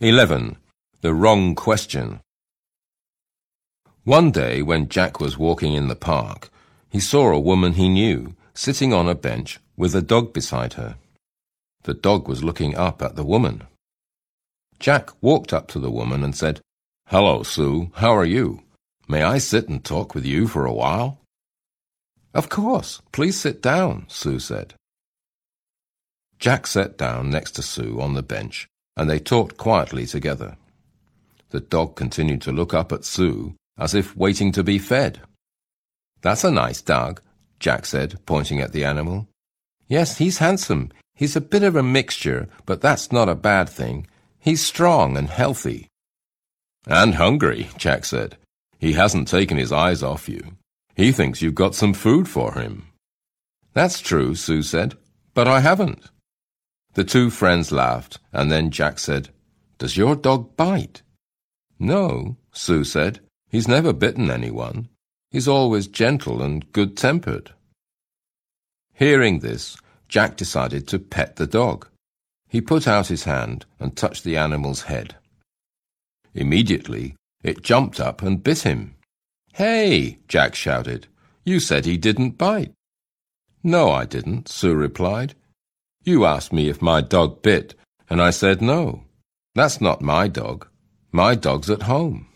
11. The wrong question. One day when Jack was walking in the park, he saw a woman he knew sitting on a bench with a dog beside her. The dog was looking up at the woman. Jack walked up to the woman and said, Hello, Sue. How are you? May I sit and talk with you for a while? Of course. Please sit down, Sue said. Jack sat down next to Sue on the bench and they talked quietly together. The dog continued to look up at Sue as if waiting to be fed. That's a nice dog, Jack said, pointing at the animal. Yes, he's handsome. He's a bit of a mixture, but that's not a bad thing. He's strong and healthy. And hungry, Jack said. He hasn't taken his eyes off you. He thinks you've got some food for him. That's true, Sue said, but I haven't. The two friends laughed, and then Jack said, Does your dog bite? No, Sue said. He's never bitten anyone. He's always gentle and good-tempered. Hearing this, Jack decided to pet the dog. He put out his hand and touched the animal's head. Immediately, it jumped up and bit him. Hey, Jack shouted. You said he didn't bite. No, I didn't, Sue replied. You asked me if my dog bit, and I said no. That's not my dog. My dog's at home.